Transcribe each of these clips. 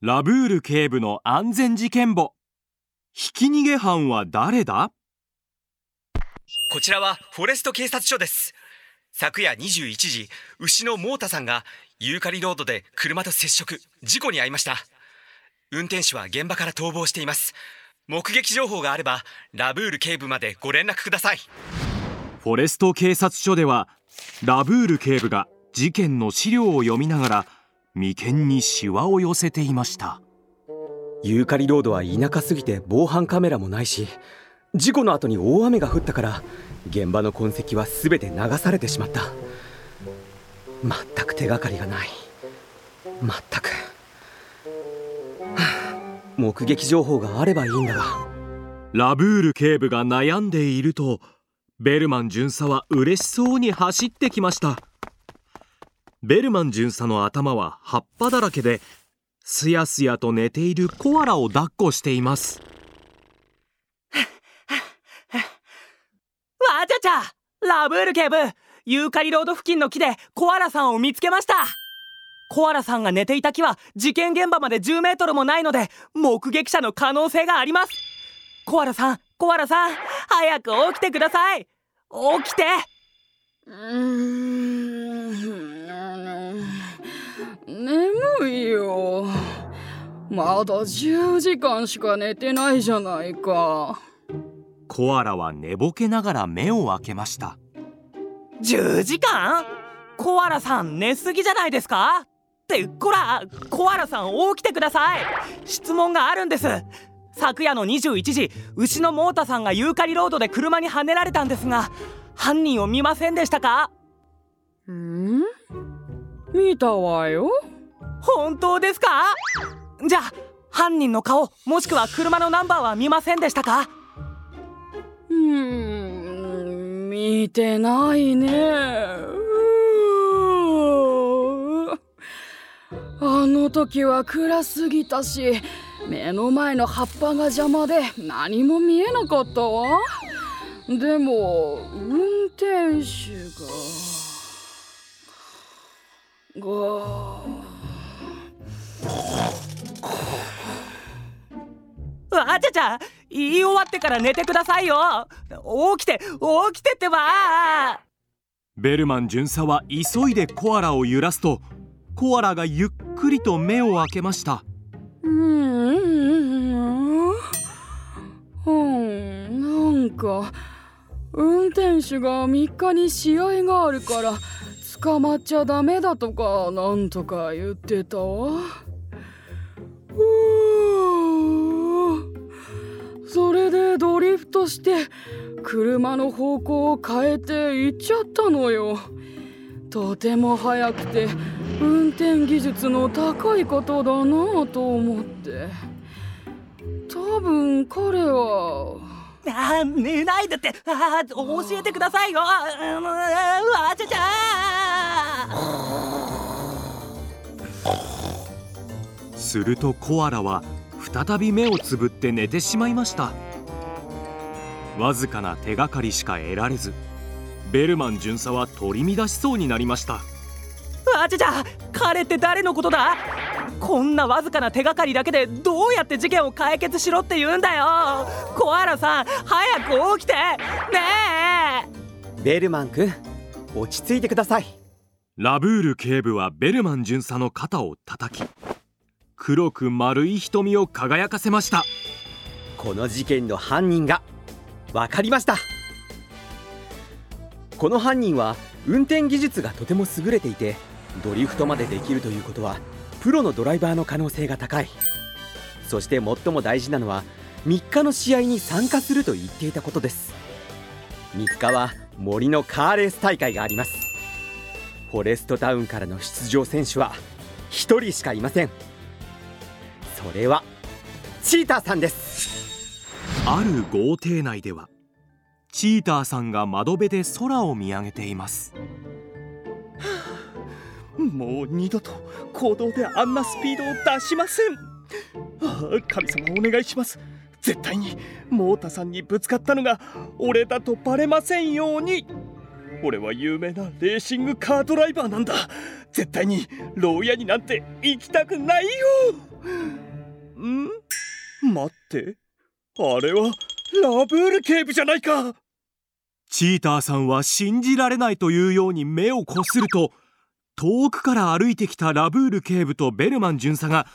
ラブール警部の安全事件簿。ひき逃げ犯は誰だ？こちらはフォレスト警察署です。昨夜21時牛のモータさんがユーカリロードで車と接触事故に遭いました。運転手は現場から逃亡しています。目撃情報があればラブール警部までご連絡くださいフォレスト警察署ではラブール警部が事件の資料を読みながら眉間にシワを寄せていました。ユーカリロードは田舎すぎて防犯カメラもないし事故の後に大雨が降ったから現場の痕跡は全て流されてしまった。全く手がかりがない。全く、はあ、目撃情報があればいいんだが。ラブール警部が悩んでいるとベルマン巡査は嬉しそうに走ってきました。ベルマン巡査の頭は葉っぱだらけですやすやと寝ているコアラを抱っこしています。わちゃちゃラブール警部ユーカリロード付近の木でコアラさんを見つけました。コアラさんが寝ていた木は事件現場まで10メートルもないので目撃者の可能性があります。コアラさんコアラさん。早く起きてください。起きて。うーん。眠いよ。まだ10時間しか寝てないじゃないか。コアラは寝ぼけながら目を開けました。10時間？コアラさん寝すぎじゃないですか？ってこらコアラさん起きてください。質問があるんです昨夜の21時牛のモータさんがユーカリロードで車にはねられたんですが犯人を見ませんでしたか？ん？見たわよ。本当ですか？じゃあ犯人の顔もしくは車のナンバーは見ませんでしたか？うーん見てないね。あの時は暗すぎたし目の前の葉っぱが邪魔で何も見えなかったわ。でも運転手ががわちゃちゃ言い終わってから寝てくださいよ。起きて起きてってば。ベルマン巡査は急いでコアラを揺らすとコアラがゆっくりと目を開けましたか。運転手が3日に試合があるから捕まっちゃダメだとかなんとか言ってたわ。うそれでドリフトして車の方向を変えて行っちゃったのよ。とても速くて運転技術の高いことだなと思って。多分彼はあ寝ないでって。あ教えてくださいよ。ああわちゃちゃするとコアラは再び目をつぶって寝てしまいましたわずかな手がかりしか得られずベルマン巡査は取り乱しそうになりましたわちゃちゃ彼って誰のことだこんなわずかな手がかりだけでどうやって事件を解決しろって言うんだよ。コアラさん早く起きて。ねえ。ベルマン君落ち着いてください。ラブール警部はベルマン巡査の肩を叩き黒く丸い瞳を輝かせました。この事件の犯人が。分かりました。この犯人は運転技術がとても優れていてドリフトまでできるということはプロのドライバーの可能性が高い。そして最も大事なのは3日の試合に参加すると言っていたことです。3日は森のカーレース大会があります。フォレストタウンからの出場選手は1人しかいません。それはチーターさんです。ある豪邸内ではチーターさんが窓辺で空を見上げています。もう二度と行動であんなスピードを出しません。ああ神様お願いします。絶対にモータさんにぶつかったのが俺だとバレませんように。俺は有名なレーシングカードライバーなんだ。絶対に牢屋になんて行きたくないよ。ん？待って。あれはラブール警部じゃないか。チーターさんは信じられないというように目をこすると遠くから歩いてきたラブール警部とベルマン巡査が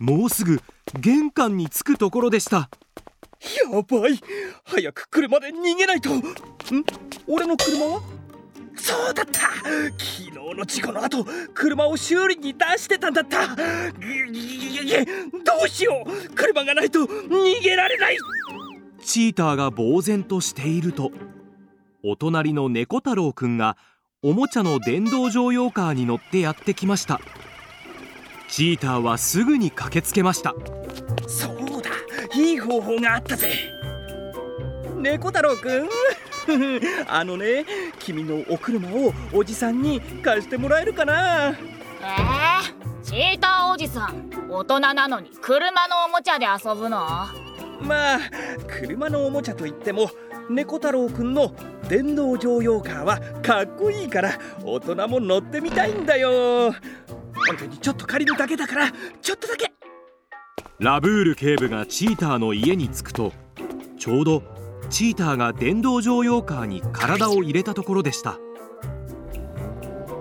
もうすぐ玄関に着くところでした。やばい。早く車で逃げないと。ん？俺の車は？そうだった。昨日の事故の後車を修理に出してたんだった。どうしよう。車がないと逃げられない。チーターが呆然としているとお隣の猫太郎くんがおもちゃの電動乗用カーに乗ってやってきました。チーターはすぐに駆けつけました。そうだいい方法があったぜ。猫太郎くん。あのね君のお車をおじさんに貸してもらえるかな。えー、チーターおじさん大人なのに車のおもちゃで遊ぶの？まあ車のおもちゃといっても猫太郎くんの電動乗用カーはかっこいいから大人も乗ってみたいんだよ。本当にちょっと借りるだけだからちょっとだけ。ラブール警部がチーターの家に着くとちょうどチーターが電動乗用カーに体を入れたところでした。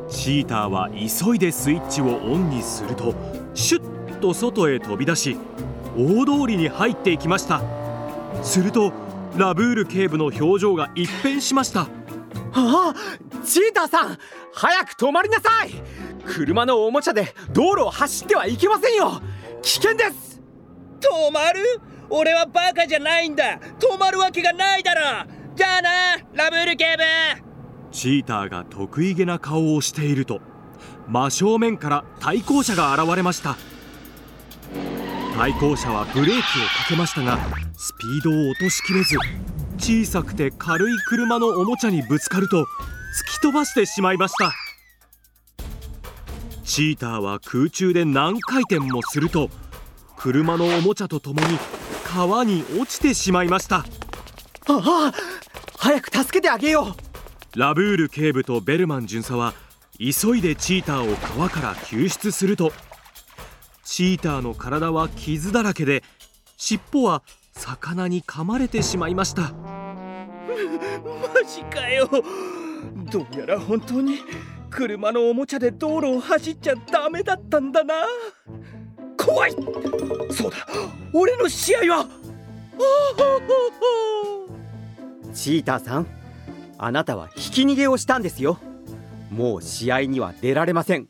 チーターは急いでスイッチをオンにするとシュッと外へ飛び出し大通りに入っていきました。するとラブール警部の表情が一変しました。ああチーターさん早く止まりなさい。車のおもちゃで道路を走ってはいけませんよ。危険です。止まる？俺はバカじゃないんだ。止まるわけがないだろ。じゃあなラブール警部。チーターが得意げな顔をしていると真正面から対向車が現れました対向車はブレーキをかけましたがスピードを落としきれず小さくて軽い車のおもちゃにぶつかると突き飛ばしてしまいました。チーターは空中で何回転もすると車のおもちゃとともに川に落ちてしまいました。ああ早く助けてあげよう。ラブール警部とベルマン巡査は急いでチーターを川から救出するとチーターの体は傷だらけで尻尾は魚に噛まれてしまいました。マジかよ。どうやら本当に車のおもちゃで道路を走っちゃダメだったんだな。怖い。そうだ。俺の試合は。チーターさんあなたはひき逃げをしたんですよ。もう試合には出られません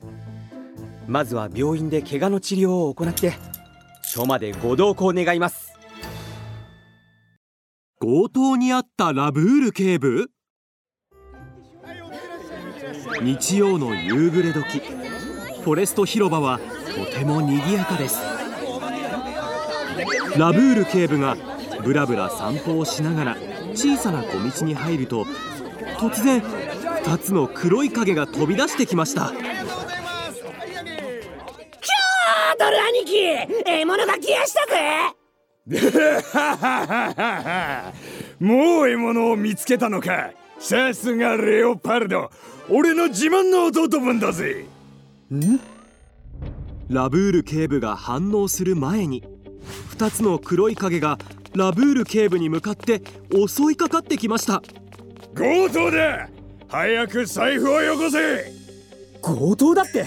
まずは病院で怪我の治療を行って署までご同行願います。強盗にあったラブール警部？日曜の夕暮れ時フォレスト広場はとても賑やかです。ラブール警部がブラブラ散歩をしながら小さな小道に入ると突然2つの黒い影が飛び出してきました。キャードル兄貴獲物が来やしたぜ。もう獲物を見つけたのか。さすがレオパルド。俺の自慢の弟分だぜ。ん？ラブール警部が反応する前に2つの黒い影がラブール警部に向かって襲いかかってきました。強盗だ。早く財布をよこせ。強盗だって。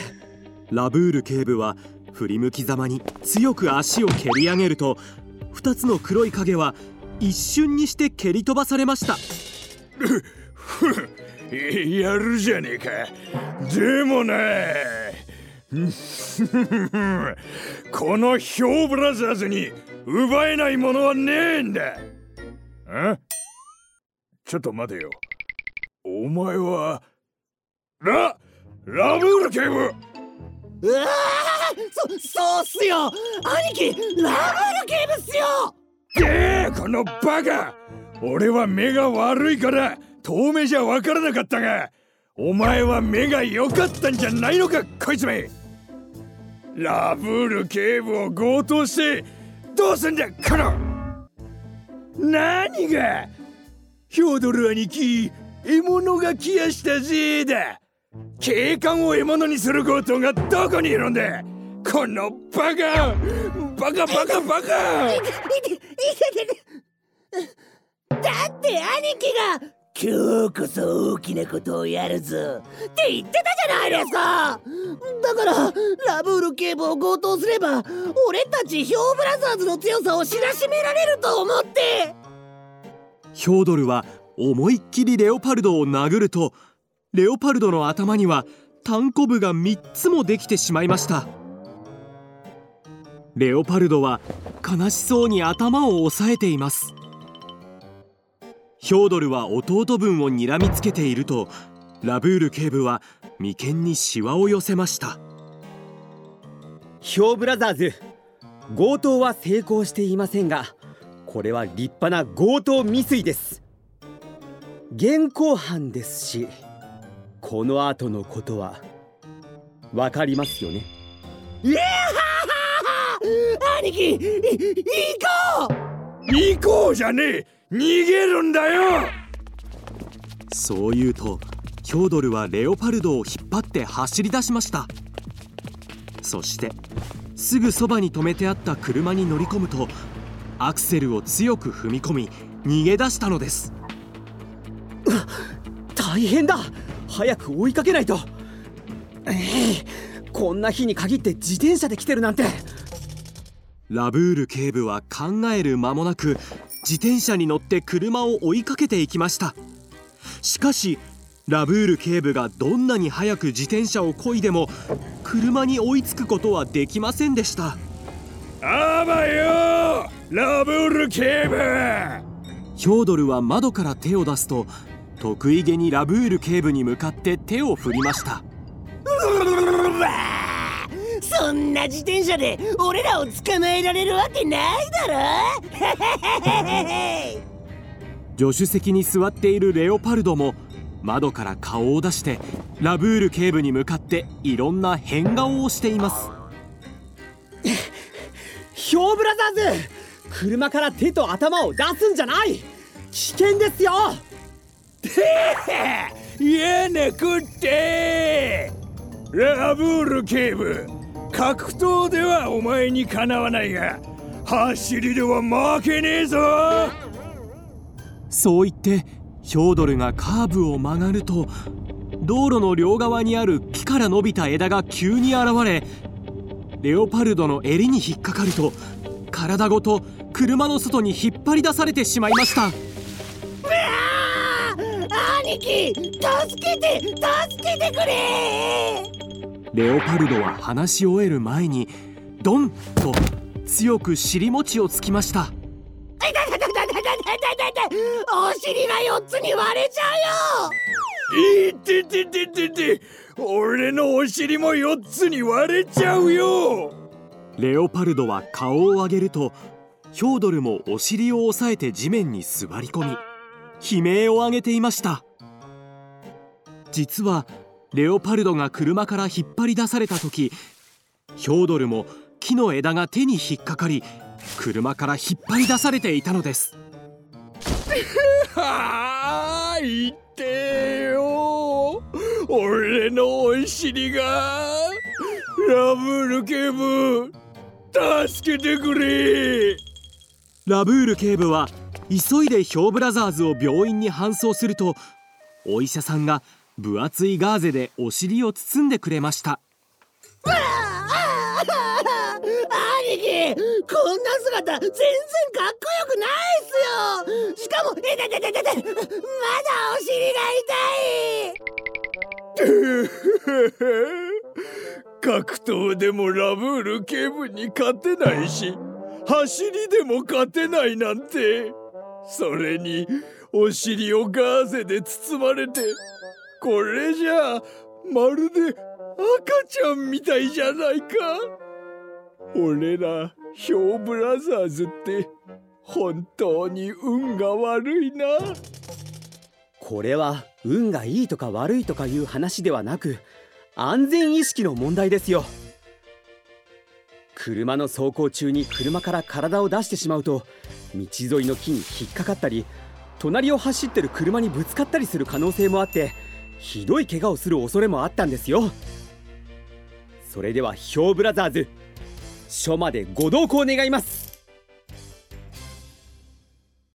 ラブール警部は振り向きざまに強く足を蹴り上げると2つの黒い影は一瞬にして蹴り飛ばされました。やるじゃねえか。でもな。このヒョーブラザーズに奪えないものはねえんだ。あ？ちょっと待てよ。お前はララブール警部。うわそそうっすよ。兄貴ラブール警部っすよ。げえこのバカ。俺は目が悪いから遠目じゃ分からなかったがお前は目が良かったんじゃないのかこいつめ。ラブール警部を強盗してどうすんだこの。何がヒョードル兄貴獲物が来やしたぜいだ。警官を獲物にする強盗がどこにいるんだ。このバカバカバカバカ。だって兄貴が今日こそ大きなことをやるぞって言ってたじゃないですか。だからラブール警部を強盗すれば俺たちヒョーブラザーズの強さを知らしめられると思って。ヒョードルは思いっきりレオパルドを殴るとレオパルドの頭には単コブが3つもできてしまいましたレオパルドは悲しそうに頭を押さえています。ヒョードルは弟分を睨みつけているとラブール警部は眉間にシワを寄せました。ヒョーブラザーズ強盗は成功していませんがこれは立派な強盗未遂です。現行犯ですしこの後のことはわかりますよね？いや兄貴い行こう行こうじゃねえ。逃げるんだよ。そう言うとヒョードルはレオパルドを引っ張って走り出しました。そしてすぐそばに止めてあった車に乗り込むとアクセルを強く踏み込み逃げ出したのです。大変だ。早く追いかけないと。ええこんな日に限って自転車で来てるなんてラブール警部は考える間もなく自転車に乗って車を追いかけていきました。しかしラブール警部がどんなに早く自転車を漕いでも車に追いつくことはできませんでした。あばよラブール警部。ヒョードルは窓から手を出すと得意げにラブール警部に向かって手を振りましたそんな自転車で俺らを捕まえられるわけないだろ。助手席に座っているレオパルドも窓から顔を出してラブール警部に向かっていろんな変顔をしています。ヒョーブラザーズ車から手と頭を出すんじゃない。危険ですよ。やなこって。ラブール警部格闘ではお前にかなわないが走りでは負けねえぞ。そう言ってヒョードルがカーブを曲がると道路の両側にある木から伸びた枝が急に現れレオパルドの襟に引っかかると体ごと車の外に引っ張り出されてしまいました。兄貴助けて助けてくれレオパルドは話し終える前にドンと強く尻餅をつきました。痛い痛い痛い痛い痛い痛い痛いお尻が4つに割れちゃうよいててててて俺のお尻も4つに割れちゃうよレオパルドは顔を上げるとヒョードルもお尻を押さえて地面に座り込み悲鳴を上げていました実はレオパルドが車から引っ張り出された時ヒョードルも木の枝が手に引っかかり車から引っ張り出されていたのです。はあ言ってよ。俺のお尻がラブール警部助けてくれ。ラブール警部は急いでヒョーブラザーズを病院に搬送するとお医者さんが分厚いガーゼでお尻を包んでくれました。兄貴こんな姿全然かっこよくないっすよ。しかも痛い痛い痛い痛いまだお尻が痛い。格闘でもラブール警部に勝てないし走りでも勝てないなんて。それにお尻をガーゼで包まれてこれじゃあまるで赤ちゃんみたいじゃないか。俺らヒョーブラザーズって本当に運が悪いな。これは運がいいとか悪いとかいう話ではなく安全意識の問題ですよ。車の走行中に車から体を出してしまうと道沿いの木に引っかかったり隣を走ってる車にぶつかったりする可能性もあってひどい怪我をする恐れもあったんですよ。それではヒョウブラザーズ署までご同行願います。